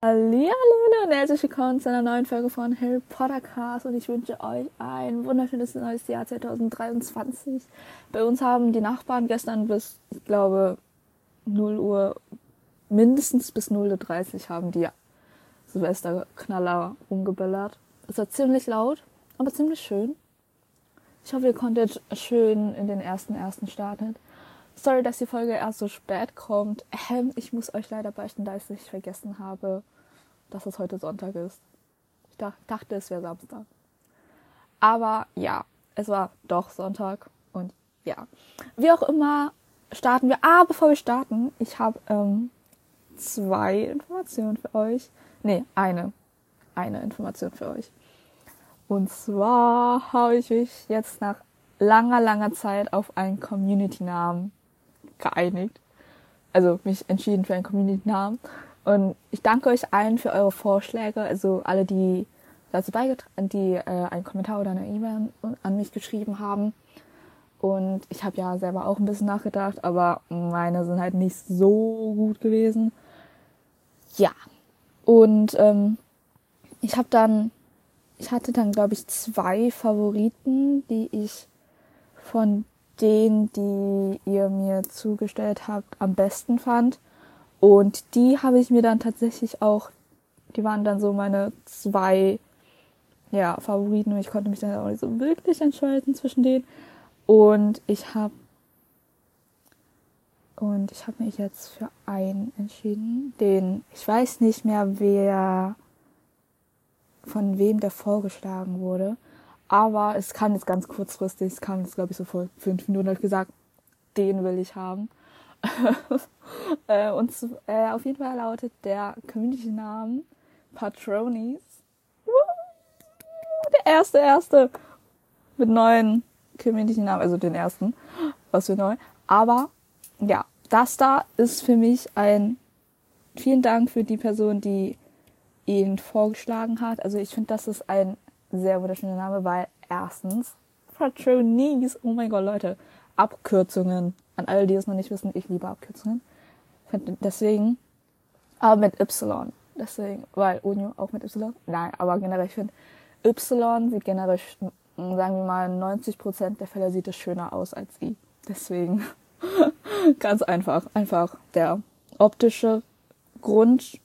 Hallo und herzlich willkommen zu einer neuen Folge von Harry Potter Cast und ich wünsche euch ein wunderschönes neues Jahr 2023. Bei uns haben die Nachbarn gestern bis, ich glaube, 0 Uhr, mindestens bis 0.30 Uhr haben die Silvesterknaller rumgebellert. Es war ziemlich laut, aber ziemlich schön. Ich hoffe, ihr konntet schön in den ersten ersten starten. Sorry, dass die Folge erst so spät kommt. Ähm, ich muss euch leider beichten, da ich nicht vergessen habe, dass es heute Sonntag ist. Ich dachte, es wäre Samstag. Aber ja, es war doch Sonntag und ja. Wie auch immer, starten wir. Ah, bevor wir starten, ich habe ähm, zwei Informationen für euch. Nee, eine. Eine Information für euch. Und zwar habe ich mich jetzt nach langer, langer Zeit auf einen Community-Namen geeinigt. Also mich entschieden für einen Community-Namen. Und ich danke euch allen für eure Vorschläge, also alle, die dazu beigetragen, die äh, einen Kommentar oder eine E-Mail an mich geschrieben haben. Und ich habe ja selber auch ein bisschen nachgedacht, aber meine sind halt nicht so gut gewesen. Ja. Und ähm, ich habe dann, ich hatte dann, glaube ich, zwei Favoriten, die ich von den, die ihr mir zugestellt habt, am besten fand. Und die habe ich mir dann tatsächlich auch, die waren dann so meine zwei ja, Favoriten und ich konnte mich dann auch nicht so wirklich entscheiden zwischen denen. Und ich habe und ich habe mich jetzt für einen entschieden, den ich weiß nicht mehr, wer von wem der vorgeschlagen wurde. Aber es kam jetzt ganz kurzfristig, es kam jetzt, glaube ich, so vor fünf Minuten, hat gesagt, den will ich haben. Äh, und äh, auf jeden Fall lautet der Community-Name Patronis. Der erste, erste mit neuen Community-Namen, also den ersten, was für neu. Aber ja, das da ist für mich ein vielen Dank für die Person, die ihn vorgeschlagen hat. Also ich finde, das ist ein sehr wunderschöner Name, weil erstens Patronies, oh mein Gott, Leute, Abkürzungen. An alle, die es noch nicht wissen, ich liebe Abkürzungen. Deswegen, aber mit Y. Deswegen, weil Unio auch mit Y. Nein, aber generell, ich finde, Y sieht generell, sagen wir mal, 90% der Fälle sieht es schöner aus als I. Deswegen, ganz einfach. Einfach der optische Grund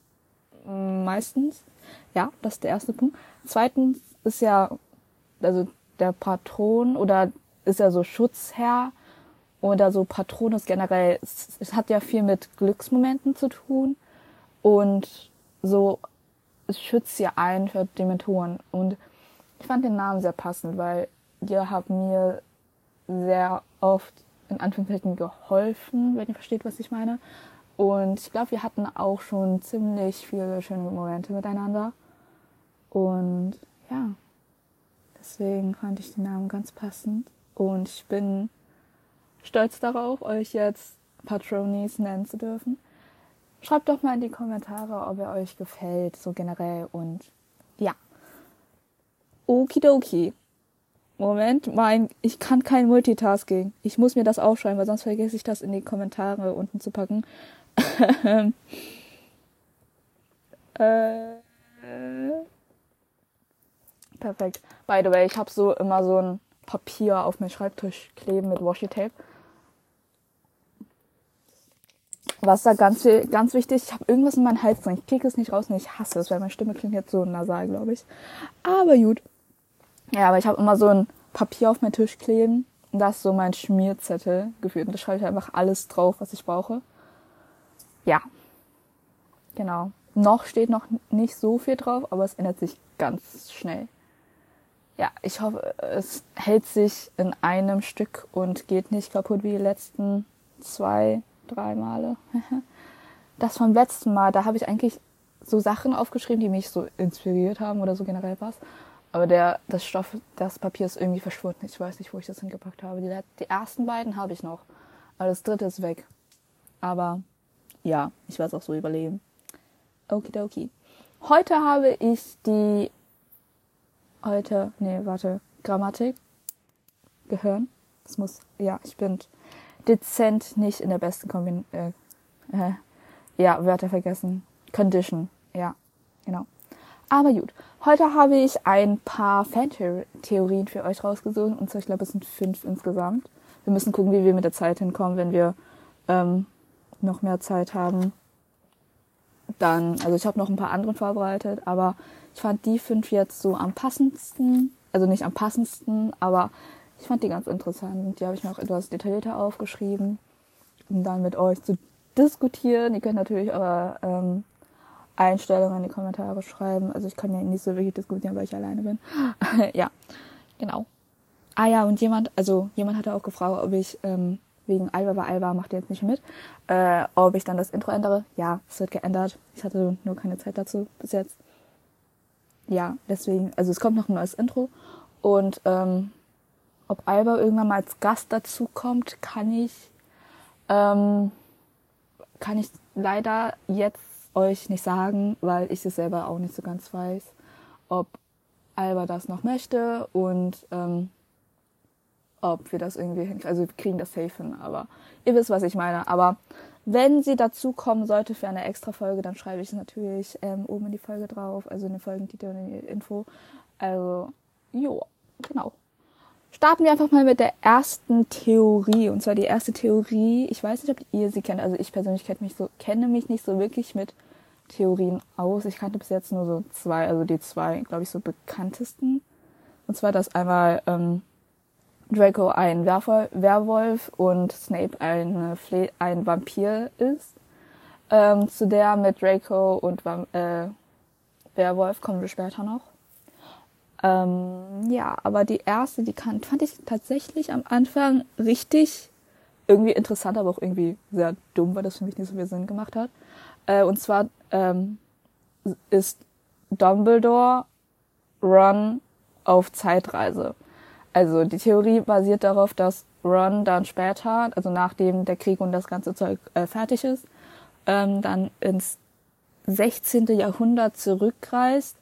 meistens. Ja, das ist der erste Punkt. Zweitens ist ja, also der Patron oder ist ja so Schutzherr oder so Patronus generell. Es, es hat ja viel mit Glücksmomenten zu tun und so es schützt ja ein für Dementoren. Und ich fand den Namen sehr passend, weil ihr habt mir sehr oft in Anführungszeichen geholfen, wenn ihr versteht, was ich meine. Und ich glaube, wir hatten auch schon ziemlich viele schöne Momente miteinander. Und ja, deswegen fand ich den Namen ganz passend. Und ich bin stolz darauf, euch jetzt Patronies nennen zu dürfen. Schreibt doch mal in die Kommentare, ob er euch gefällt, so generell. Und ja. Okidoki. Moment, mein, ich kann kein Multitasking. Ich muss mir das aufschreiben, weil sonst vergesse ich das in die Kommentare unten zu packen. äh, perfekt. By the way, ich habe so immer so ein Papier auf meinen Schreibtisch kleben mit Washi Tape. Was da ganz, ganz wichtig, ich habe irgendwas in meinem Hals drin. Ich kriege es nicht raus und ich hasse es, weil meine Stimme klingt jetzt so nasal, glaube ich. Aber gut. Ja, aber ich habe immer so ein Papier auf meinen Tisch kleben. Und das ist so mein Schmierzettel geführt. Und da schreibe ich einfach alles drauf, was ich brauche. Ja. Genau. Noch steht noch nicht so viel drauf, aber es ändert sich ganz schnell. Ja, ich hoffe, es hält sich in einem Stück und geht nicht kaputt wie die letzten zwei, drei Male. Das vom letzten Mal, da habe ich eigentlich so Sachen aufgeschrieben, die mich so inspiriert haben oder so generell was. Aber der, das Stoff, das Papier ist irgendwie verschwunden. Ich weiß nicht, wo ich das hingepackt habe. Die, die ersten beiden habe ich noch. Aber das dritte ist weg. Aber ja, ich werde es auch so überleben. Okidoki. Heute habe ich die heute, nee, warte, Grammatik, Gehirn. Das muss, ja, ich bin dezent nicht in der besten Kombin, äh, äh, ja, Wörter vergessen. Condition, ja, Genau. Aber gut, heute habe ich ein paar Fantheorien für euch rausgesucht. Und zwar, ich glaube, es sind fünf insgesamt. Wir müssen gucken, wie wir mit der Zeit hinkommen, wenn wir ähm, noch mehr Zeit haben. Dann, also ich habe noch ein paar andere vorbereitet, aber ich fand die fünf jetzt so am passendsten. Also nicht am passendsten, aber ich fand die ganz interessant. Die habe ich mir auch etwas detaillierter aufgeschrieben, um dann mit euch zu diskutieren. Ihr könnt natürlich eure ähm, Einstellungen in die Kommentare schreiben. Also ich kann ja nicht so wirklich diskutieren, weil ich alleine bin. ja, genau. Ah ja, und jemand, also jemand hatte auch gefragt, ob ich ähm, wegen Alba, weil Alba macht jetzt nicht mit, äh, ob ich dann das Intro ändere. Ja, es wird geändert. Ich hatte nur keine Zeit dazu bis jetzt. Ja, deswegen, also es kommt noch ein neues Intro und ähm, ob Alba irgendwann mal als Gast dazu kommt, kann ich ähm, kann ich leider jetzt euch nicht sagen, weil ich es selber auch nicht so ganz weiß, ob Alba das noch möchte und ähm, ob wir das irgendwie hinkriegen. Also wir kriegen das safe hin, aber ihr wisst, was ich meine. Aber wenn sie dazu kommen sollte für eine extra Folge, dann schreibe ich es natürlich ähm, oben in die Folge drauf, also in den Folgentitel und in die Info. Also, jo, genau. Starten wir einfach mal mit der ersten Theorie. Und zwar die erste Theorie, ich weiß nicht, ob ihr sie kennt. Also ich persönlich kenne mich, so, kenne mich nicht so wirklich mit Theorien aus. Ich kannte bis jetzt nur so zwei, also die zwei, glaube ich, so bekanntesten. Und zwar, dass einmal ähm, Draco ein Werwolf und Snape ein, Fle ein Vampir ist. Ähm, zu der mit Draco und äh, Werwolf kommen wir später noch. Ähm, ja, aber die erste, die kann, fand ich tatsächlich am Anfang richtig irgendwie interessant, aber auch irgendwie sehr dumm, weil das für mich nicht so viel Sinn gemacht hat. Äh, und zwar ähm, ist Dumbledore Run auf Zeitreise. Also die Theorie basiert darauf, dass Ron dann später, also nachdem der Krieg und das ganze Zeug äh, fertig ist, ähm, dann ins 16. Jahrhundert zurückreist,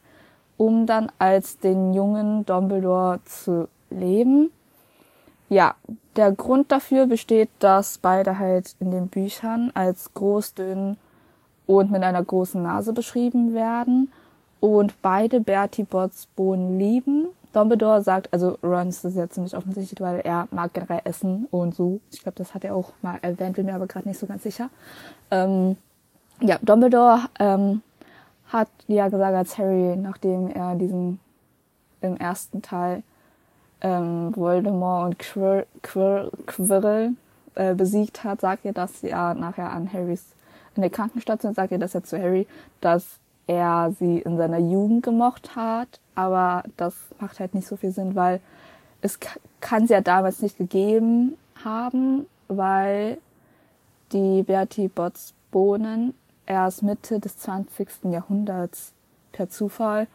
um dann als den jungen Dumbledore zu leben. Ja, der Grund dafür besteht, dass beide halt in den Büchern als groß, dünn und mit einer großen Nase beschrieben werden und beide Bertie Botts Bohnen lieben Dumbledore sagt, also Ron ist das ja ziemlich offensichtlich, weil er mag generell Essen und so. Ich glaube, das hat er auch mal erwähnt, bin mir aber gerade nicht so ganz sicher. Ähm, ja, Dumbledore ähm, hat ja gesagt, als Harry, nachdem er diesen im ersten Teil ähm, Voldemort und Quir Quir Quirrell äh, besiegt hat, sagt er das ja nachher an Harrys in der Krankenstation, sagt er das ja zu Harry, dass er sie in seiner Jugend gemocht hat, aber das macht halt nicht so viel Sinn, weil es kann sie ja damals nicht gegeben haben, weil die Bertie Botts Bohnen erst Mitte des 20. Jahrhunderts per Zufall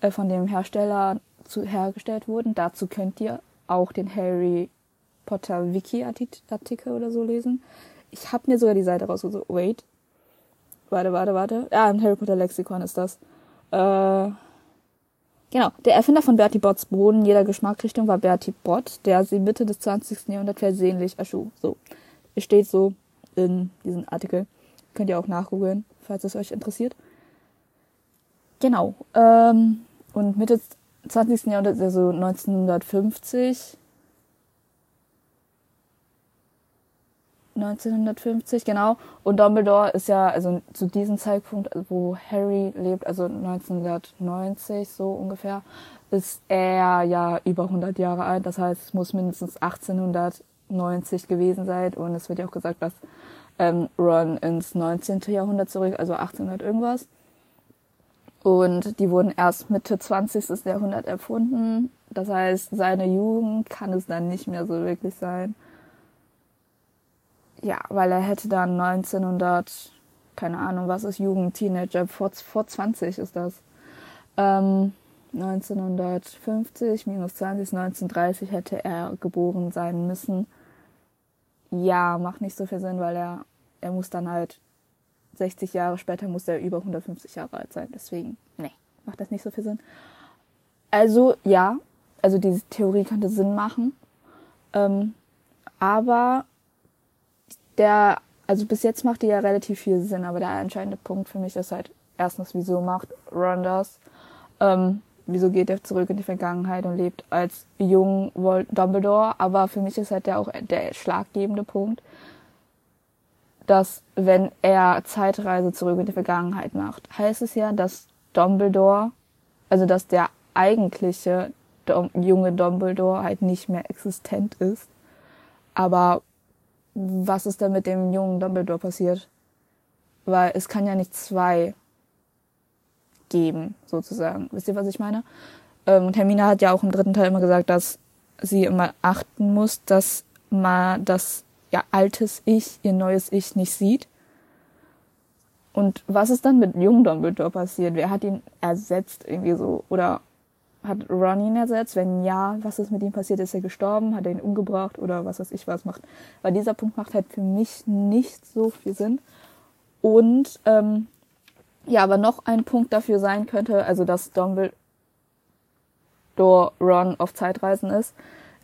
äh, von dem Hersteller zu, hergestellt wurden. Dazu könnt ihr auch den Harry Potter Wiki Artikel oder so lesen. Ich habe mir sogar die Seite rausgesucht. Wait, Warte, warte, warte. Ja, im Harry Potter Lexikon ist das. Äh, genau. Der Erfinder von Bertie Botts Boden jeder Geschmacksrichtung war Bertie Bott, der sie Mitte des 20. Jahrhunderts versehentlich erschuf. So. Es steht so in diesem Artikel. Könnt ihr auch nachgoogeln, falls es euch interessiert. Genau. Ähm, und Mitte des 20. Jahrhunderts, also 1950, 1950, genau. Und Dumbledore ist ja, also zu diesem Zeitpunkt, wo Harry lebt, also 1990 so ungefähr, ist er ja über 100 Jahre alt. Das heißt, es muss mindestens 1890 gewesen sein. Und es wird ja auch gesagt, dass ähm, Ron ins 19. Jahrhundert zurück, also 1800 irgendwas. Und die wurden erst Mitte 20. Jahrhundert erfunden. Das heißt, seine Jugend kann es dann nicht mehr so wirklich sein ja, weil er hätte dann 1900, keine Ahnung, was ist Jugend, Teenager, vor, vor 20 ist das. Ähm, 1950 minus 20 ist 1930 hätte er geboren sein müssen. Ja, macht nicht so viel Sinn, weil er, er muss dann halt 60 Jahre später muss er über 150 Jahre alt sein. Deswegen, nee, macht das nicht so viel Sinn. Also, ja, also diese Theorie könnte Sinn machen. Ähm, aber der, also bis jetzt macht die ja relativ viel Sinn, aber der entscheidende Punkt für mich ist halt, erstens, wieso macht Ron das? Ähm, wieso geht er zurück in die Vergangenheit und lebt als jung Dumbledore? Aber für mich ist halt der auch der schlaggebende Punkt, dass wenn er Zeitreise zurück in die Vergangenheit macht, heißt es ja, dass Dumbledore, also dass der eigentliche Dom junge Dumbledore halt nicht mehr existent ist. Aber was ist denn mit dem jungen Dumbledore passiert? Weil es kann ja nicht zwei geben, sozusagen. Wisst ihr, was ich meine? Ähm, und Hermine hat ja auch im dritten Teil immer gesagt, dass sie immer achten muss, dass man das ja altes Ich, ihr neues Ich nicht sieht. Und was ist dann mit jungen Dumbledore passiert? Wer hat ihn ersetzt irgendwie so? Oder hat Ron ihn ersetzt? Wenn ja, was ist mit ihm passiert? Ist er gestorben? Hat er ihn umgebracht? Oder was weiß ich was macht? Weil dieser Punkt macht halt für mich nicht so viel Sinn. Und ähm, ja, aber noch ein Punkt dafür sein könnte, also dass Dumbledore Ron auf Zeitreisen ist,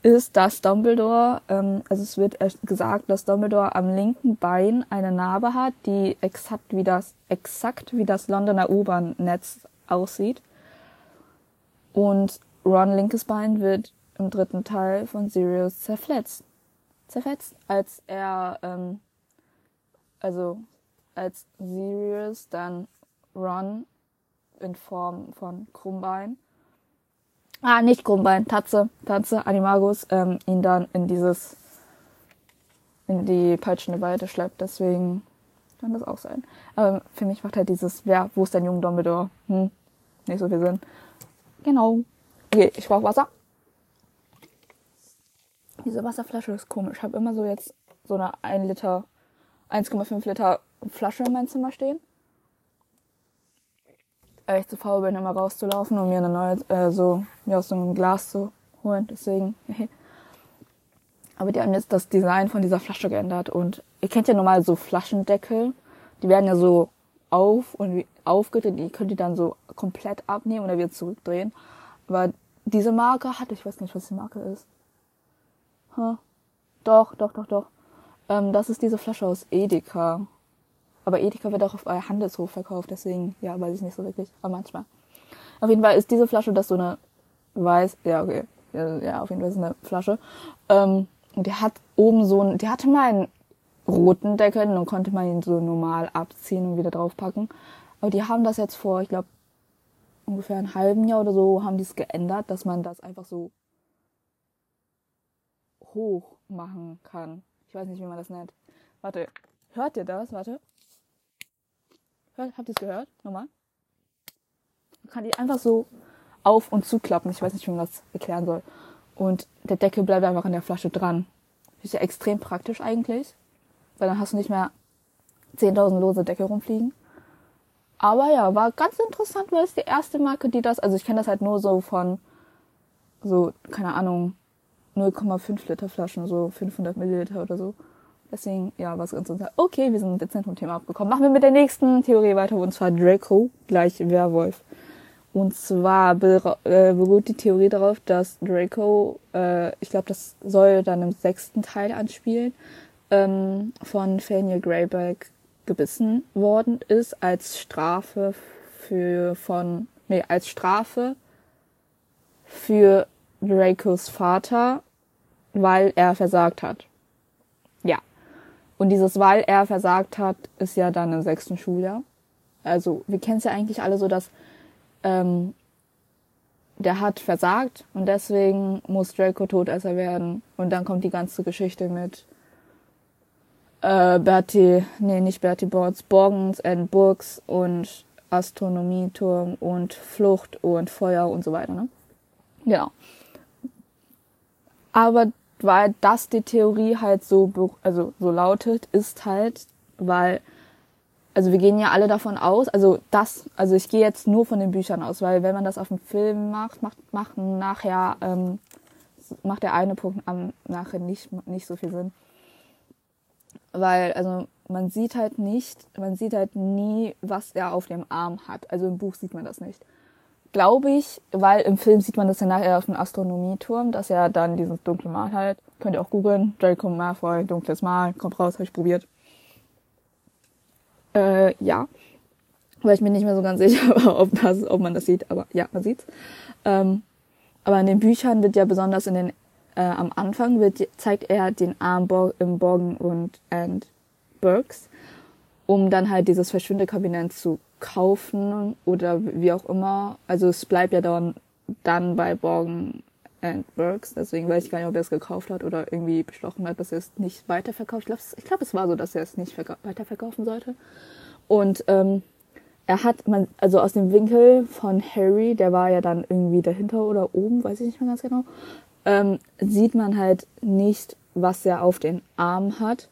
ist, dass Dumbledore, ähm, also es wird gesagt, dass Dumbledore am linken Bein eine Narbe hat, die exakt wie das, exakt wie das Londoner U-Bahn-Netz aussieht. Und Ron linkes Bein wird im dritten Teil von Sirius zerfletzt. Zerfetzt, als er, ähm, also als Sirius dann Ron in Form von Krummbein. Ah, nicht Krummbein, Tatze, Tatze, Animagus, ähm, ihn dann in dieses, in die peitschende Weite schleppt. Deswegen kann das auch sein. Aber für mich macht halt dieses, wer, wo ist dein junger Dumbledore? Hm, nicht so viel Sinn. Genau. Okay, ich brauche Wasser. Diese Wasserflasche ist komisch. Ich habe immer so jetzt so eine 1 Liter, 1,5 Liter Flasche in meinem Zimmer stehen weil ich zu faul bin, immer rauszulaufen, um mir eine neue, äh, so, mir aus so einem Glas zu holen. Deswegen, Aber die haben jetzt das Design von dieser Flasche geändert und ihr kennt ja normal so Flaschendeckel. Die werden ja so auf und aufgedreht. Die könnt ihr dann so komplett abnehmen oder wieder zurückdrehen. Aber diese Marke hat, ich weiß nicht, was die Marke ist. Huh. Doch, doch, doch, doch. Ähm, das ist diese Flasche aus Edeka. Aber Edeka wird auch auf Handelshof verkauft, deswegen, ja, weiß ich nicht so wirklich. Aber manchmal. Auf jeden Fall ist diese Flasche das so eine weiß, ja, okay. Ja, auf jeden Fall ist es eine Flasche. Ähm, und die hat oben so ein, die hatte mal einen roten Deckel und dann konnte man ihn so normal abziehen und wieder draufpacken. Aber die haben das jetzt vor, ich glaube, ungefähr einem halben Jahr oder so, haben die es geändert, dass man das einfach so hoch machen kann. Ich weiß nicht, wie man das nennt. Warte, hört ihr das? Warte. Habt ihr es gehört? Nochmal. Man kann die einfach so auf und zuklappen. Ich weiß nicht, wie man das erklären soll. Und der Deckel bleibt einfach in der Flasche dran. Ist ja extrem praktisch eigentlich. Weil dann hast du nicht mehr 10.000 lose Deckel rumfliegen. Aber ja, war ganz interessant, weil es die erste Marke, die das, also ich kenne das halt nur so von so, keine Ahnung, 0,5 Liter Flaschen, so 500 Milliliter oder so. Deswegen, ja, was ganz interessant. Okay, wir sind dezent vom Thema abgekommen. Machen wir mit der nächsten Theorie weiter, und zwar Draco gleich Werwolf. Und zwar äh, beruht die Theorie darauf, dass Draco, äh, ich glaube, das soll dann im sechsten Teil anspielen, ähm, von Faniel Greyback gebissen worden ist als Strafe für von nee als Strafe für Dracos Vater, weil er versagt hat. Ja, und dieses, weil er versagt hat, ist ja dann im sechsten Schuljahr. Also wir kennen es ja eigentlich alle so, dass ähm, der hat versagt und deswegen muss Draco Todesser werden. Und dann kommt die ganze Geschichte mit äh, Bertie, nee, nicht Bertie Boards, Borgens and Burgs und Astronomieturm und Flucht und Feuer und so weiter, ne? Genau. Aber weil das die Theorie halt so, also so lautet, ist halt, weil, also wir gehen ja alle davon aus, also das, also ich gehe jetzt nur von den Büchern aus, weil wenn man das auf dem Film macht, macht, macht nachher, ähm, macht der eine Punkt am nachher nicht, nicht so viel Sinn. Weil, also man sieht halt nicht, man sieht halt nie, was er auf dem Arm hat. Also im Buch sieht man das nicht glaube ich, weil im Film sieht man das ja nachher auf dem Astronomieturm, dass er dann dieses dunkle Mal halt. Könnt ihr auch googeln. Draco Malfoy, dunkles Mal, kommt raus, habe ich probiert. Äh, ja. weil ich mir nicht mehr so ganz sicher war, ob, das, ob man das sieht, aber ja, man sieht's. Ähm, aber in den Büchern wird ja besonders in den äh, am Anfang wird, zeigt er den Arm Bo im Borgen und and Burks, um dann halt dieses Verschwindekabinett zu kaufen oder wie auch immer. Also es bleibt ja dann, dann bei Borgen and Burks, deswegen weiß ich gar nicht, ob er es gekauft hat oder irgendwie beschlossen hat, dass er es nicht weiterverkauft. Ich glaube, glaub, es war so, dass er es nicht weiterverkaufen sollte. Und ähm, er hat man, also aus dem Winkel von Harry, der war ja dann irgendwie dahinter oder oben, weiß ich nicht mehr ganz genau, ähm, sieht man halt nicht, was er auf den Arm hat.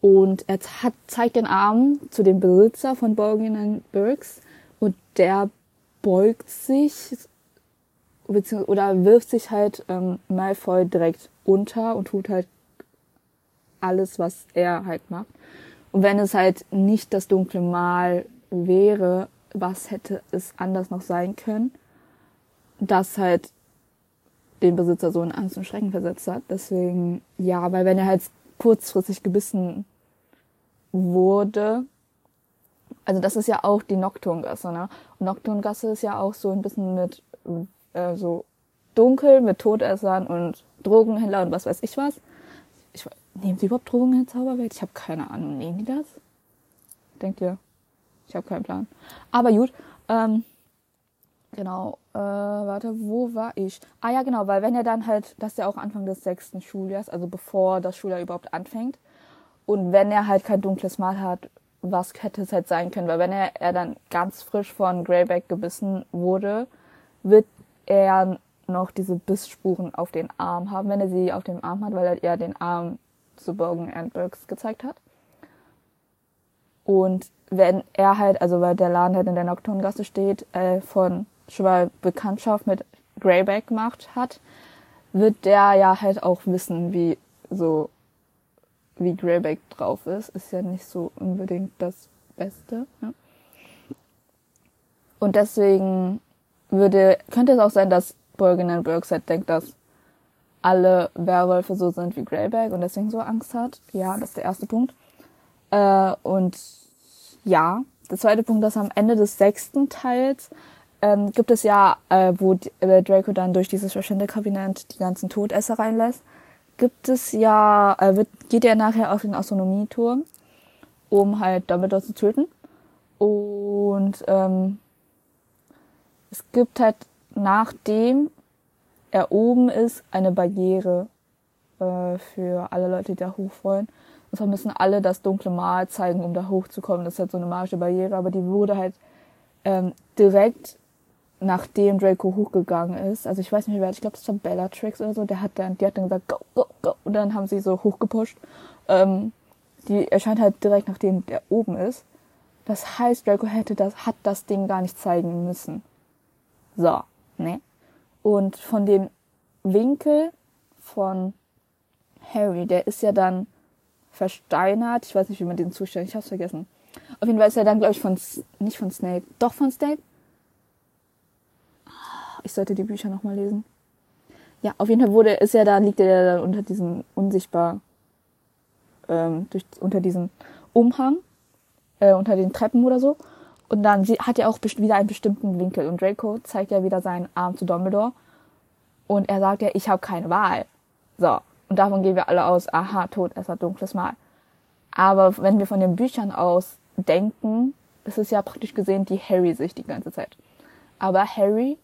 Und er hat, zeigt den Arm zu dem Besitzer von Borgin Burks und der beugt sich oder wirft sich halt ähm, Malfoy direkt unter und tut halt alles, was er halt macht. Und wenn es halt nicht das dunkle Mal wäre, was hätte es anders noch sein können, das halt den Besitzer so in Angst und Schrecken versetzt hat. Deswegen, ja, weil wenn er halt kurzfristig gebissen wurde, also das ist ja auch die Nocturngasse, ne? Und Nocturngasse ist ja auch so ein bisschen mit äh, so dunkel, mit Todessern und Drogenhändler und was weiß ich was. Ich, nehmen sie überhaupt Drogen in Zauberwelt? Ich habe keine Ahnung. Nehmen die das? Denkt ihr? Ich habe keinen Plan. Aber gut, ähm, genau, äh, warte, wo war ich? Ah ja, genau, weil wenn er dann halt, das ist ja auch Anfang des sechsten Schuljahres, also bevor das Schuljahr überhaupt anfängt, und wenn er halt kein dunkles Mal hat, was hätte es halt sein können? Weil wenn er, er dann ganz frisch von Greyback gebissen wurde, wird er noch diese Bissspuren auf den Arm haben, wenn er sie auf dem Arm hat, weil er ja den Arm zu Bogan and Burks gezeigt hat. Und wenn er halt, also weil der Laden halt in der Nocturngasse steht, äh, von schon mal Bekanntschaft mit Greyback gemacht hat, wird der ja halt auch wissen, wie so wie Greyback drauf ist. Ist ja nicht so unbedingt das Beste. Ja. Und deswegen würde, könnte es auch sein, dass Borgin and Burks halt denkt, dass alle Werwölfe so sind wie Greyback und deswegen so Angst hat. Ja, das ist der erste Punkt. Äh, und ja, der zweite Punkt ist am Ende des sechsten Teils ähm, gibt es ja, äh, wo äh, Draco dann durch dieses Verschwindekabinett die ganzen Todesser reinlässt, gibt es ja, äh, wird, geht er nachher auf den Astronomieturm, um halt Dumbledore zu töten. Und ähm, es gibt halt, nachdem er oben ist, eine Barriere äh, für alle Leute, die da hoch wollen. Und zwar müssen alle das dunkle Mal zeigen, um da hochzukommen. Das ist halt so eine magische Barriere, aber die wurde halt ähm, direkt nachdem Draco hochgegangen ist. Also ich weiß nicht wer, ich glaube, das war Bellatrix oder so, der hat dann, die hat dann gesagt, go, go, go, und dann haben sie so hochgepusht. Ähm, die erscheint halt direkt nachdem der oben ist. Das heißt, Draco hätte das, hat das Ding gar nicht zeigen müssen. So, ne? Und von dem Winkel von Harry, der ist ja dann versteinert. Ich weiß nicht, wie man den zustellt. Ich hab's vergessen. Auf jeden Fall ist er dann, glaube ich, von, nicht von Snape, doch von Snape. Ich sollte die Bücher nochmal lesen. Ja, auf jeden Fall wurde, ist er da, liegt er da unter diesem unsichtbar, ähm, durch, unter diesem Umhang, äh, unter den Treppen oder so. Und dann hat er auch wieder einen bestimmten Winkel. Und Draco zeigt ja wieder seinen Arm zu Dumbledore. Und er sagt ja, ich habe keine Wahl. So. Und davon gehen wir alle aus, aha, Todesser, dunkles Mal. Aber wenn wir von den Büchern aus denken, ist es ja praktisch gesehen die Harry-Sicht die ganze Zeit. Aber Harry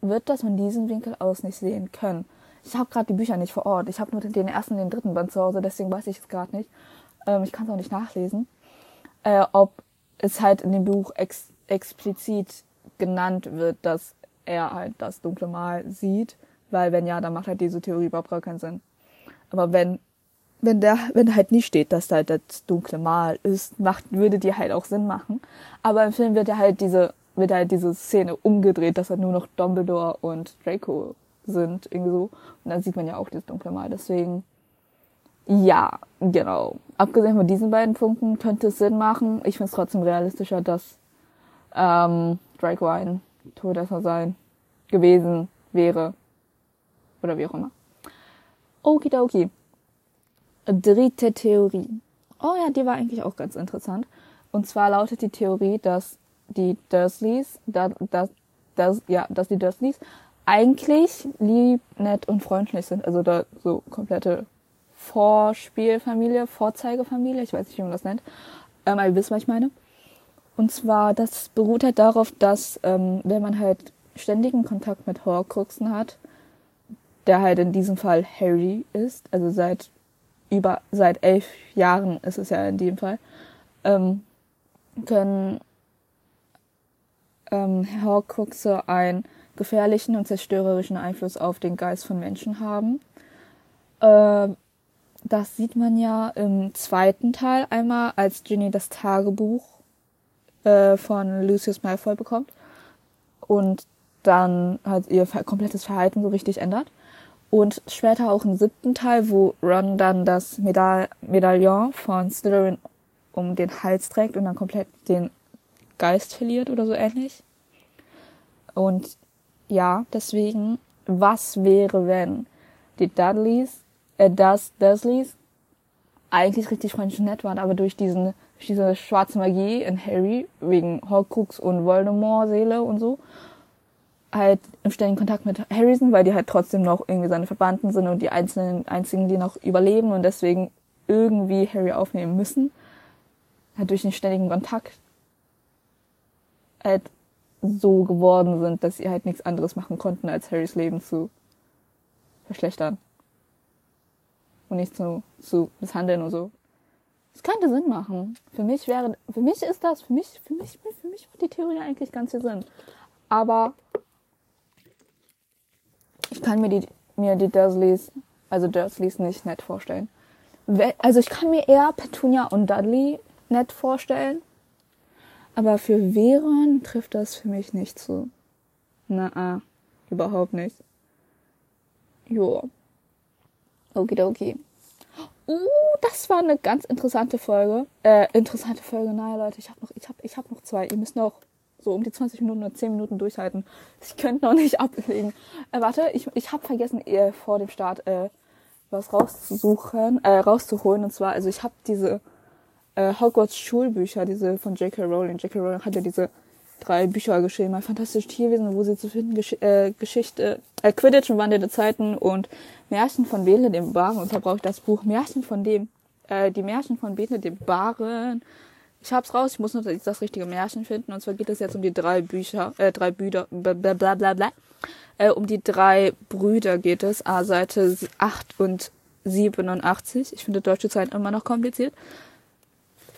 wird das von diesem Winkel aus nicht sehen können. Ich habe gerade die Bücher nicht vor Ort. Ich habe nur den ersten und den dritten Band zu Hause, deswegen weiß ich es gerade nicht. Ähm, ich kann es auch nicht nachlesen. Äh, ob es halt in dem Buch ex explizit genannt wird, dass er halt das dunkle Mal sieht weil wenn ja, dann macht halt diese Theorie überhaupt gar keinen Sinn. Aber wenn, wenn der, wenn halt nicht steht, dass da halt das dunkle Mal ist, macht, würde die halt auch Sinn machen. Aber im Film wird ja halt diese, wird halt diese Szene umgedreht, dass halt nur noch Dumbledore und Draco sind, irgendwie so. Und dann sieht man ja auch das dunkle Mal. Deswegen, ja, genau. Abgesehen von diesen beiden Punkten könnte es Sinn machen. Ich finde es trotzdem realistischer, dass ähm, Draco ein Todesser sein gewesen wäre, oder wie auch immer. Okidoki. Dritte Theorie. Oh ja, die war eigentlich auch ganz interessant. Und zwar lautet die Theorie, dass die Dursleys, dass, dass, dass, ja, dass die Dursleys eigentlich lieb, nett und freundlich sind. Also da so komplette Vorspielfamilie, Vorzeigefamilie, ich weiß nicht, wie man das nennt. Ähm, aber ihr wisst, was ich meine. Und zwar, das beruht halt darauf, dass ähm, wenn man halt ständigen Kontakt mit Horcruxen hat, der halt in diesem Fall Harry ist, also seit über seit elf Jahren ist es ja in dem Fall, ähm, können ähm, Horcruxe einen gefährlichen und zerstörerischen Einfluss auf den Geist von Menschen haben. Äh, das sieht man ja im zweiten Teil einmal, als Ginny das Tagebuch äh, von Lucius Malfoy bekommt und dann halt ihr komplettes Verhalten so richtig ändert. Und später auch im siebten Teil, wo Ron dann das Meda Medaillon von Slytherin um den Hals trägt und dann komplett den Geist verliert oder so ähnlich. Und ja, deswegen, was wäre, wenn die Dudleys, äh, das Dursleys eigentlich richtig freundlich und nett waren, aber durch diesen, durch diese schwarze Magie in Harry, wegen Horcrux und Voldemort-Seele und so, halt im ständigen Kontakt mit Harry sind, weil die halt trotzdem noch irgendwie seine Verwandten sind und die einzelnen, einzigen, die noch überleben und deswegen irgendwie Harry aufnehmen müssen. Halt durch den ständigen Kontakt halt so geworden sind, dass sie halt nichts anderes machen konnten, als Harrys Leben zu verschlechtern. Und nicht zu, zu misshandeln und so. Das könnte Sinn machen. Für mich wäre, für mich ist das, für mich, für mich, für mich macht die Theorie eigentlich ganz viel Sinn. Aber ich kann mir die, mir die Dursleys, also Dursleys nicht nett vorstellen. Also ich kann mir eher Petunia und Dudley nett vorstellen. Aber für Veron trifft das für mich nicht zu. Na, ah, überhaupt nicht. Jo. Okidoki. Uh, das war eine ganz interessante Folge. Äh, interessante Folge. Naja, Leute, ich habe noch, ich habe, ich habe noch zwei. Ihr müsst noch so um die 20 Minuten oder 10 Minuten durchhalten. Ich könnte noch nicht ablegen. Äh, warte, ich, ich habe vergessen, eher vor dem Start äh, was rauszusuchen, äh, rauszuholen. Und zwar, also ich habe diese äh, Hogwarts Schulbücher, diese von J.K. Rowling. J.K. Rowling hat ja diese drei Bücher geschrieben, ein fantastisches Tierwesen, wo sie zu finden, Gesch äh, Geschichte, äh, Quidditch und Wandel der Zeiten und Märchen von Bele dem Baren. Und da brauche ich das Buch Märchen von dem, äh, die Märchen von Bele dem Baren ich hab's raus, ich muss nur das richtige Märchen finden. Und zwar geht es jetzt um die drei Bücher, äh, drei Brüder, bla bla bla bla. Äh, um die drei Brüder geht es. A, Seite 8 und 87. Ich finde deutsche Zeit immer noch kompliziert.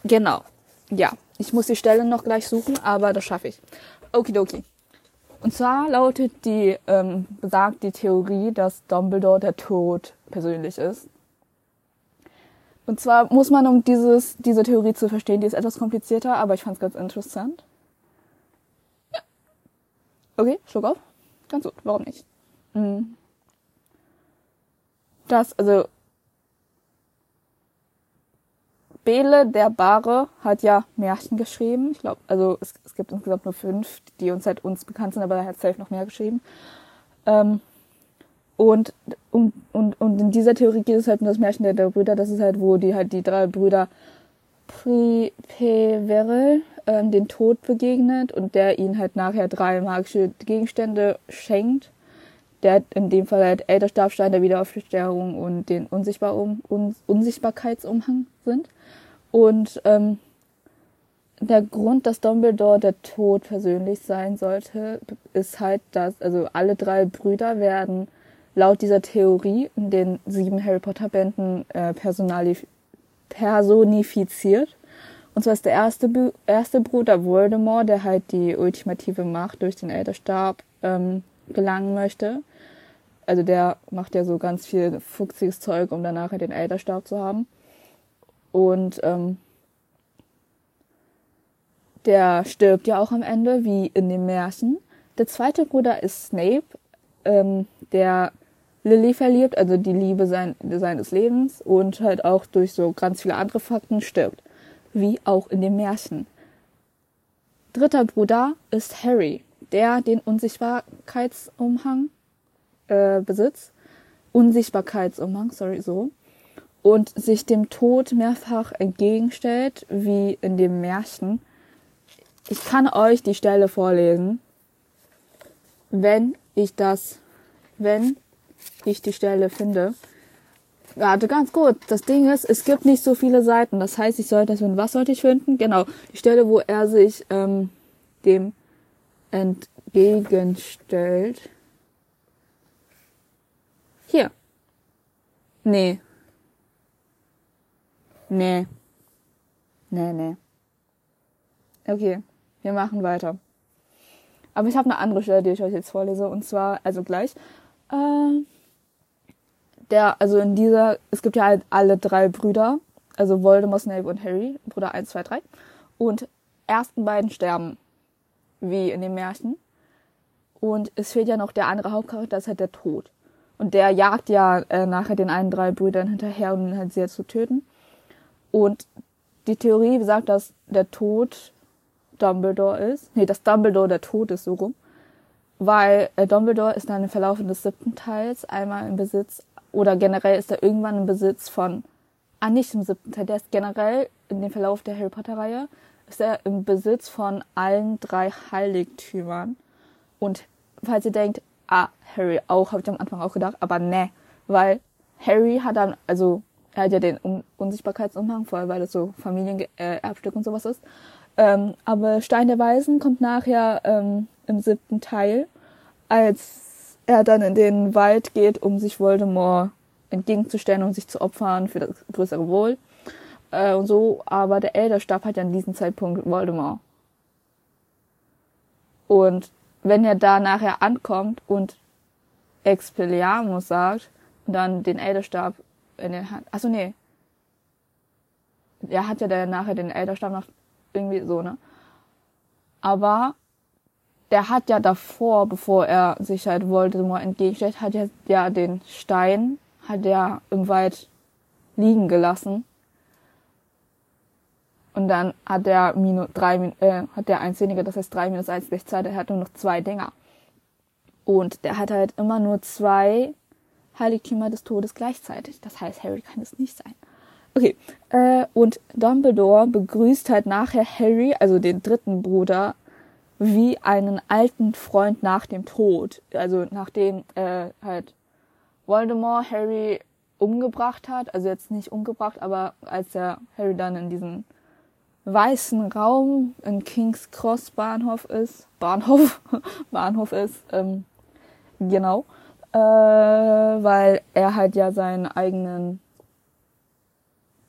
Genau. Ja, ich muss die Stelle noch gleich suchen, aber das schaffe ich. Okidoki. Und zwar lautet die, ähm, besagt die Theorie, dass Dumbledore der Tod persönlich ist. Und zwar muss man, um dieses, diese Theorie zu verstehen, die ist etwas komplizierter, aber ich fand es ganz interessant. Ja. Okay, Schluck auf. Ganz gut, warum nicht? Mhm. Das, also, Bele der Bare hat ja Märchen geschrieben. Ich glaube, also es, es gibt insgesamt nur fünf, die uns halt uns bekannt sind, aber er hat safe noch mehr geschrieben. Ähm, und, und, und, und in dieser Theorie geht es halt um das Märchen der, der Brüder. Das ist halt, wo die halt die drei Brüder Pri Peveril ähm, den Tod begegnet und der ihnen halt nachher drei magische Gegenstände schenkt. Der in dem Fall halt Elderstabstein der Wiederaufstärkung und den Unsichtbar um, Un Unsichtbarkeitsumhang sind. Und ähm, der Grund, dass Dumbledore der Tod persönlich sein sollte, ist halt, dass also alle drei Brüder werden laut dieser Theorie in den sieben Harry Potter Bänden äh, personifiziert. Und zwar ist der erste, erste Bruder Voldemort, der halt die ultimative Macht durch den Elderstab ähm, gelangen möchte. Also der macht ja so ganz viel fuchsiges Zeug, um danach halt den Elderstab zu haben. Und ähm, der stirbt ja auch am Ende, wie in dem Märchen. Der zweite Bruder ist Snape, ähm, der Lily verliebt, also die Liebe sein, seines Lebens und halt auch durch so ganz viele andere Fakten stirbt. Wie auch in dem Märchen. Dritter Bruder ist Harry, der den Unsichtbarkeitsumhang äh, besitzt. Unsichtbarkeitsumhang, sorry, so. und sich dem Tod mehrfach entgegenstellt, wie in dem Märchen. Ich kann euch die Stelle vorlesen, wenn ich das, wenn ich die Stelle finde. Warte, ganz gut. Das Ding ist, es gibt nicht so viele Seiten. Das heißt, ich sollte das finden. Was sollte ich finden? Genau, die Stelle, wo er sich ähm, dem entgegenstellt. Hier. Nee. Nee. Nee, nee. Okay, wir machen weiter. Aber ich habe eine andere Stelle, die ich euch jetzt vorlese. Und zwar, also gleich. Äh, der, also in dieser, es gibt ja halt alle drei Brüder. Also Voldemort, Snape und Harry. Bruder 1, 2, 3. Und ersten beiden sterben. Wie in dem Märchen. Und es fehlt ja noch der andere Hauptcharakter, das ist halt der Tod. Und der jagt ja äh, nachher den einen drei Brüdern hinterher, um ihn halt sehr zu töten. Und die Theorie besagt, dass der Tod Dumbledore ist. Nee, dass Dumbledore der Tod ist, so rum. Weil äh, Dumbledore ist dann im Verlauf des siebten Teils einmal im Besitz, oder generell ist er irgendwann im Besitz von, ah, nicht im siebten Teil, der ist generell in dem Verlauf der Harry Potter Reihe, ist er im Besitz von allen drei Heiligtümern. Und falls ihr denkt, ah, Harry auch, habe ich am Anfang auch gedacht, aber ne, weil Harry hat dann, also er hat ja den Un Unsichtbarkeitsumhang, vor allem weil das so Familienerbstück äh, und sowas ist. Ähm, aber Stein der Weisen kommt nachher ähm, im siebten Teil, als er dann in den Wald geht, um sich Voldemort entgegenzustellen und sich zu opfern für das größere Wohl. Äh, und so, aber der Elderstab hat ja an diesem Zeitpunkt Voldemort. Und wenn er da nachher ankommt und Expelliarmus sagt dann den Elderstab in der Hand. Achso, nee. Er hat ja dann nachher den Elderstab noch irgendwie so, ne? Aber der hat ja davor, bevor er sich halt Voldemort entgegenstellt, hat er ja den Stein, hat er im Wald liegen gelassen. Und dann hat der minus drei, äh, hat der eins weniger, das heißt drei minus eins gleich zwei, der hat nur noch zwei Dinger. Und der hat halt immer nur zwei Heiligtümer des Todes gleichzeitig. Das heißt, Harry kann es nicht sein. Okay, äh, und Dumbledore begrüßt halt nachher Harry, also den dritten Bruder, wie einen alten Freund nach dem Tod. Also nachdem äh, halt Voldemort Harry umgebracht hat, also jetzt nicht umgebracht, aber als der Harry dann in diesem weißen Raum in King's Cross Bahnhof ist, Bahnhof, Bahnhof ist, ähm, genau, äh, weil er halt ja seinen eigenen,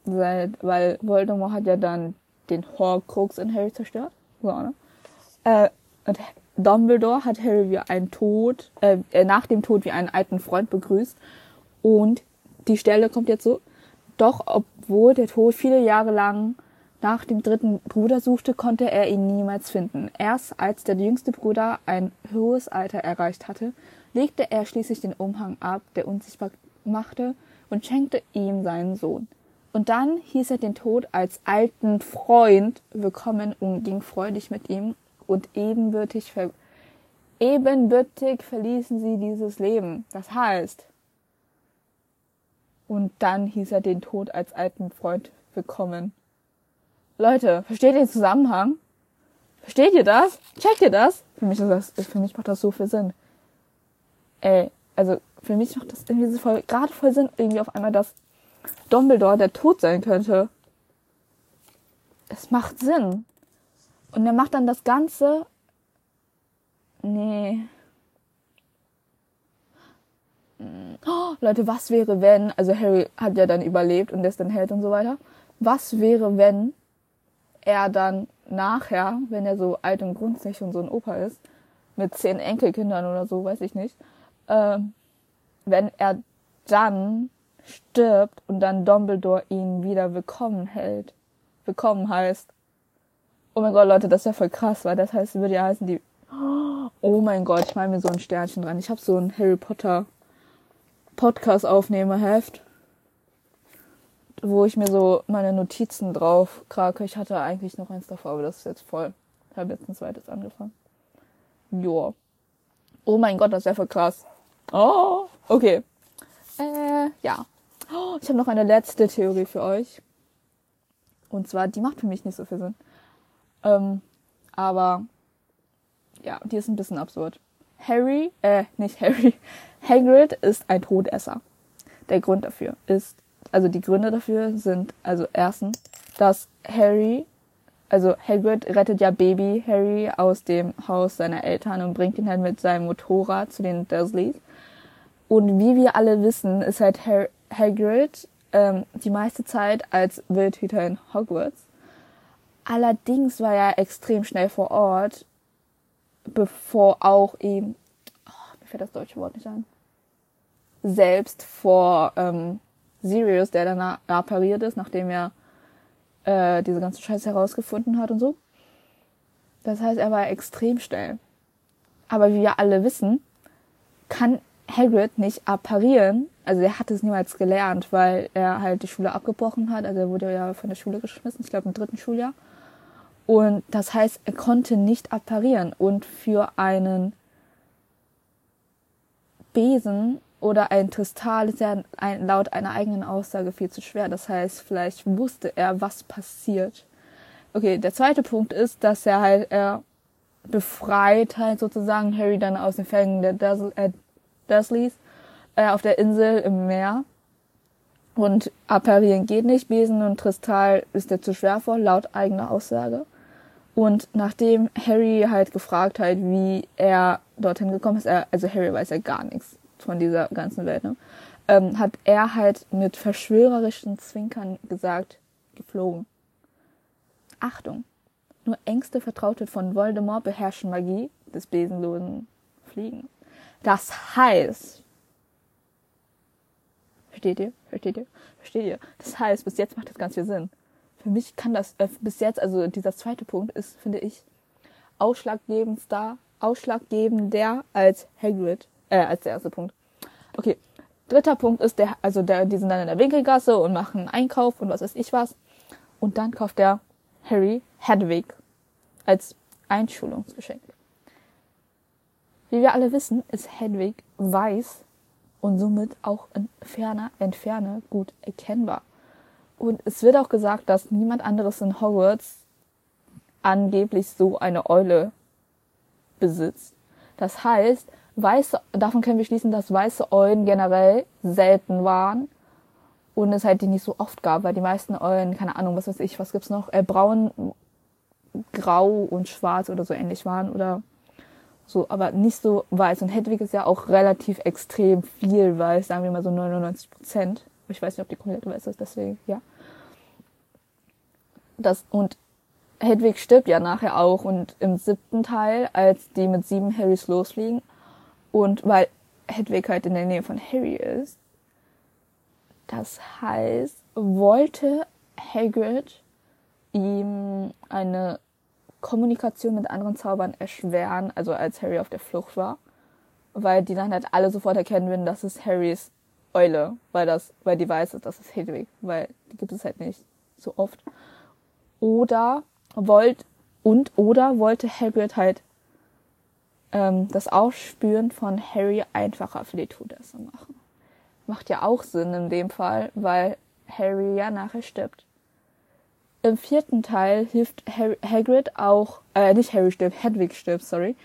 sein, weil Voldemort hat ja dann den Horcrux in Harry zerstört, so, ne? Äh, und Dumbledore hat Harry wie einen Tod, äh, äh, nach dem Tod wie einen alten Freund begrüßt. Und die Stelle kommt jetzt so, doch obwohl der Tod viele Jahre lang nach dem dritten Bruder suchte, konnte er ihn niemals finden. Erst als der jüngste Bruder ein hohes Alter erreicht hatte, legte er schließlich den Umhang ab, der unsichtbar machte, und schenkte ihm seinen Sohn. Und dann hieß er den Tod als alten Freund willkommen und ging freudig mit ihm, und ebenbürtig, ver ebenbürtig verließen sie dieses Leben. Das heißt, und dann hieß er den Tod als alten Freund willkommen. Leute, versteht ihr den Zusammenhang? Versteht ihr das? Checkt ihr das? Für mich, ist das, für mich macht das so viel Sinn ey, also für mich macht das irgendwie so voll, gerade voll Sinn, irgendwie auf einmal, dass Dumbledore der Tod sein könnte. Es macht Sinn. Und er macht dann das Ganze. Nee. Oh, Leute, was wäre, wenn, also Harry hat ja dann überlebt und ist dann Held und so weiter. Was wäre, wenn er dann nachher, wenn er so alt und grunzig und so ein Opa ist, mit zehn Enkelkindern oder so, weiß ich nicht, äh, wenn er dann stirbt und dann Dumbledore ihn wieder willkommen hält. Willkommen heißt. Oh mein Gott, Leute, das wäre voll krass, weil das heißt, würde ja heißen, die. Oh mein Gott, ich mache mir so ein Sternchen dran. Ich habe so ein Harry Potter Podcast-Aufnehmerheft, wo ich mir so meine Notizen drauf krake. Ich hatte eigentlich noch eins davor, aber das ist jetzt voll. Ich habe jetzt ein zweites angefangen. Joa. Oh mein Gott, das wäre voll krass. Oh, okay. Äh, ja. Oh, ich habe noch eine letzte Theorie für euch. Und zwar, die macht für mich nicht so viel Sinn. Ähm, aber ja, die ist ein bisschen absurd. Harry, äh, nicht Harry, Hagrid ist ein Todesser. Der Grund dafür ist, also die Gründe dafür sind, also erstens, dass Harry, also Hagrid rettet ja Baby Harry aus dem Haus seiner Eltern und bringt ihn halt mit seinem Motorrad zu den Dursleys. Und wie wir alle wissen, ist halt Hagrid ähm, die meiste Zeit als Wildhüter in Hogwarts. Allerdings war er extrem schnell vor Ort, bevor auch ihm, oh, mir fällt das deutsche Wort nicht ein, selbst vor ähm, Sirius, der dann appariert ist, nachdem er äh, diese ganze Scheiße herausgefunden hat und so. Das heißt, er war extrem schnell. Aber wie wir alle wissen, kann Hagrid nicht apparieren. Also er hat es niemals gelernt, weil er halt die Schule abgebrochen hat. Also er wurde ja von der Schule geschmissen, ich glaube im dritten Schuljahr. Und das heißt, er konnte nicht apparieren. Und für einen Besen oder ein Kristall ist ja ein, laut einer eigenen Aussage viel zu schwer. Das heißt, vielleicht wusste er, was passiert. Okay, der zweite Punkt ist, dass er halt, er befreit halt sozusagen Harry dann aus den Fängen der äh, Dursleys äh, auf der Insel im Meer. Und apparieren geht nicht, Besen und Kristall ist er zu schwer vor, laut eigener Aussage. Und nachdem Harry halt gefragt hat, wie er dorthin gekommen ist, er, also Harry weiß ja gar nichts von dieser ganzen Welt, ne? ähm, hat er halt mit verschwörerischen Zwinkern gesagt, geflogen. Achtung, nur engste Vertraute von Voldemort beherrschen Magie des besenlosen Fliegen. Das heißt, versteht ihr? Versteht ihr? Versteht ihr? Das heißt, bis jetzt macht das ganz viel Sinn für mich kann das äh, bis jetzt, also dieser zweite Punkt ist, finde ich, ausschlaggebendster, ausschlaggebender als Hagrid, äh, als der erste Punkt. Okay, dritter Punkt ist der, also der, die sind dann in der Winkelgasse und machen Einkauf und was weiß ich was. Und dann kauft der Harry Hedwig als Einschulungsgeschenk. Wie wir alle wissen, ist Hedwig weiß und somit auch in ferner Entferne gut erkennbar. Und es wird auch gesagt, dass niemand anderes in Hogwarts angeblich so eine Eule besitzt. Das heißt, weiße, davon können wir schließen, dass weiße Eulen generell selten waren und es halt die nicht so oft gab, weil die meisten Eulen, keine Ahnung, was weiß ich, was gibt's noch, äh, braun, grau und schwarz oder so ähnlich waren oder so, aber nicht so weiß. Und Hedwig ist ja auch relativ extrem viel weiß, sagen wir mal so 99 Prozent. Ich weiß nicht, ob die komplett weiß ist, deswegen, ja das, und Hedwig stirbt ja nachher auch und im siebten Teil, als die mit sieben Harrys losfliegen und weil Hedwig halt in der Nähe von Harry ist, das heißt, wollte Hagrid ihm eine Kommunikation mit anderen Zaubern erschweren, also als Harry auf der Flucht war, weil die dann halt alle sofort erkennen würden, dass es Harrys Eule, weil das, weil die weiß ist, dass es Hedwig, weil die gibt es halt nicht so oft. Oder wollt und oder wollte Hagrid halt ähm, das Aufspüren von Harry einfacher für die Todesser machen. Macht ja auch Sinn in dem Fall, weil Harry ja nachher stirbt. Im vierten Teil hilft Harry, Hagrid auch, äh, nicht Harry stirbt, Hedwig stirbt, sorry.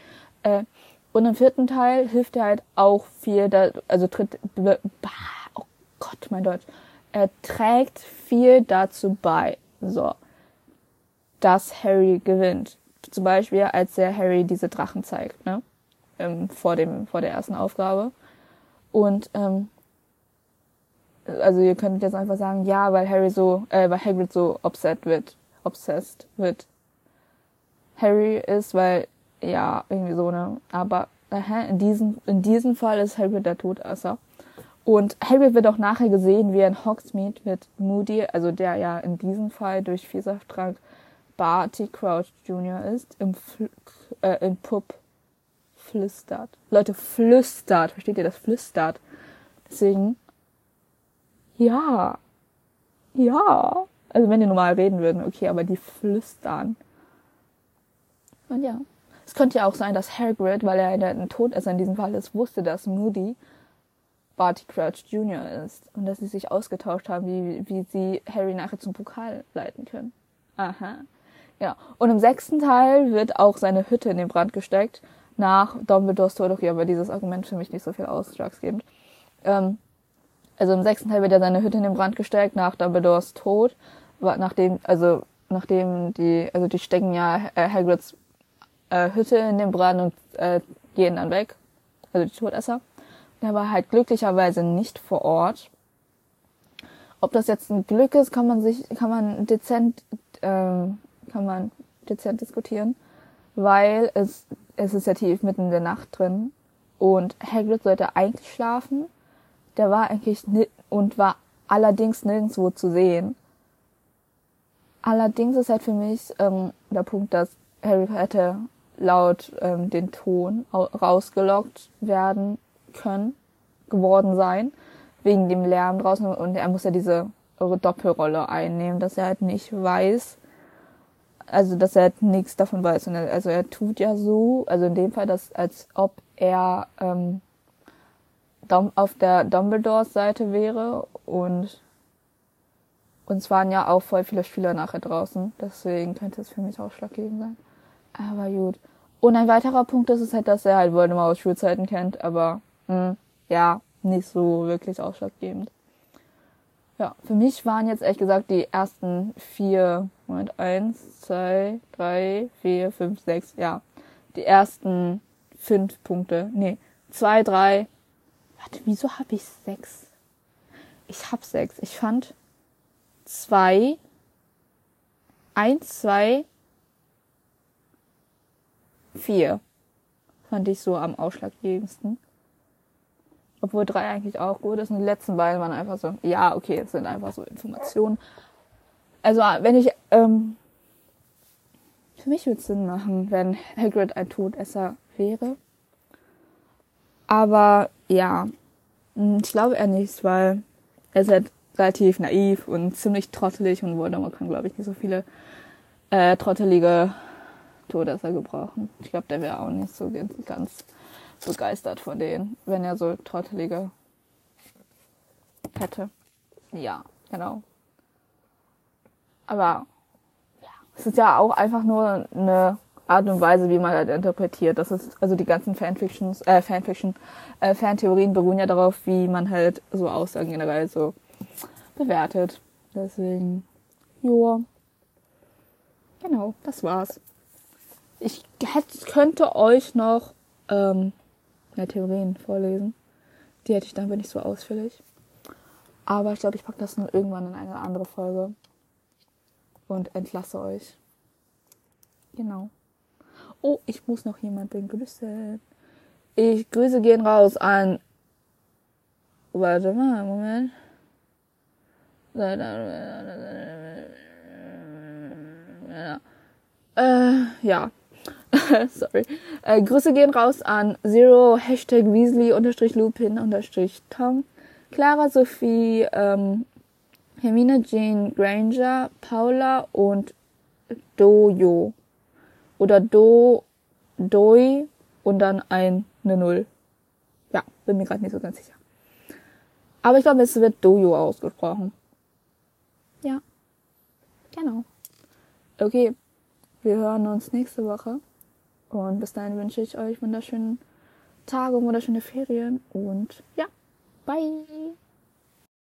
Äh, und im vierten Teil hilft er halt auch viel, da, also tritt, oh Gott, mein Deutsch, er trägt viel dazu bei. So dass Harry gewinnt. Zum Beispiel, als der Harry diese Drachen zeigt, ne? Ähm, vor dem, vor der ersten Aufgabe. Und ähm, also ihr könnt jetzt einfach sagen, ja, weil Harry so, äh, weil Hagrid so obsessed wird, obsessed wird. Harry ist, weil, ja, irgendwie so, ne? Aber äh, in diesem, in diesem Fall ist Hagrid der Todesser. Und Harry wird auch nachher gesehen, wie er in Hogsmeade mit Moody, also der ja in diesem Fall durch Vielsafttrank Barty Crouch Jr. ist, im, Fl äh, im Pub flüstert. Leute, flüstert. Versteht ihr das? Flüstert. Deswegen, ja. Ja. Also wenn die normal reden würden, okay, aber die flüstern. Und ja. Es könnte ja auch sein, dass Hagrid, weil er ein Tod, also in diesem Fall ist, wusste, dass Moody Barty Crouch Jr. ist und dass sie sich ausgetauscht haben, wie, wie sie Harry nachher zum Pokal leiten können. Aha. Ja. Und im sechsten Teil wird auch seine Hütte in den Brand gesteckt. Nach Dumbledores Tod, okay, aber dieses Argument für mich nicht so viel ausschlaggebend. Ähm, also im sechsten Teil wird ja seine Hütte in den Brand gesteckt nach Dumbledores Tod. Nachdem, also, nachdem die, also die stecken ja äh, Hagrids äh, Hütte in den Brand und äh, gehen dann weg. Also die Todesser. Der war halt glücklicherweise nicht vor Ort. Ob das jetzt ein Glück ist, kann man sich, kann man dezent, ähm, kann man dezent diskutieren, weil es, es ist ja tief mitten in der Nacht drin und Hagrid sollte eigentlich schlafen. Der war eigentlich und war allerdings nirgendwo zu sehen. Allerdings ist halt für mich ähm, der Punkt, dass Harry hätte laut ähm, den Ton rausgelockt werden können, geworden sein, wegen dem Lärm draußen und er muss ja diese Doppelrolle einnehmen, dass er halt nicht weiß, also dass er halt nichts davon weiß. Er, also er tut ja so, also in dem Fall, dass als ob er ähm, auf der Dumbledores Seite wäre und uns waren ja auch voll viele Spieler nachher draußen, deswegen könnte es für mich ausschlaggebend sein. Aber gut. Und ein weiterer Punkt ist es halt, dass er halt Voldemort aus Schulzeiten kennt, aber mh, hm, ja, nicht so wirklich ausschlaggebend. Ja, für mich waren jetzt ehrlich gesagt die ersten vier, Moment, eins, zwei, drei, vier, fünf, sechs, ja, die ersten fünf Punkte, nee, zwei, drei, warte, wieso habe ich sechs? Ich hab sechs. Ich fand zwei, eins, zwei, vier fand ich so am ausschlaggebendsten. Obwohl drei eigentlich auch gut ist. Und die letzten beiden waren einfach so, ja, okay, es sind einfach so Informationen. Also wenn ich, ähm, für mich würde es Sinn machen, wenn Hagrid ein Todesser wäre. Aber ja, hm, ich glaube eher nicht, weil er ist halt relativ naiv und ziemlich trottelig und Voldemort kann, glaube ich, nicht so viele äh, trottelige Todesser gebrauchen. Ich glaube, der wäre auch nicht so ganz begeistert von denen, wenn er so trottelige hätte. Ja, genau. Aber ja, es ist ja auch einfach nur eine Art und Weise, wie man halt interpretiert. Das ist also die ganzen Fanfictions, äh, Fanfiction, äh, Fantheorien beruhen ja darauf, wie man halt so Aussagen generell so bewertet. Deswegen, joa. Genau, das war's. Ich hätte, könnte euch noch ähm, ja, Theorien vorlesen. Die hätte ich dann, wenn nicht so ausführlich. Aber ich glaube, ich packe das nur irgendwann in eine andere Folge. Und entlasse euch. Genau. Oh, ich muss noch jemanden grüßen. Ich Grüße gehen raus an. Warte mal, Moment. Äh, ja. Sorry. Äh, Grüße gehen raus an Zero, Hashtag Weasley, unterstrich Lupin, unterstrich Tom, Clara Sophie, ähm, Hermine Jane Granger, Paula und Dojo. Oder Do, Doi und dann ein, eine Null. Ja, bin mir gerade nicht so ganz sicher. Aber ich glaube, es wird Dojo ausgesprochen. Ja. Genau. Okay. Wir hören uns nächste Woche. Und bis dahin wünsche ich euch wunderschöne Tage, wunderschöne Ferien und ja, bye!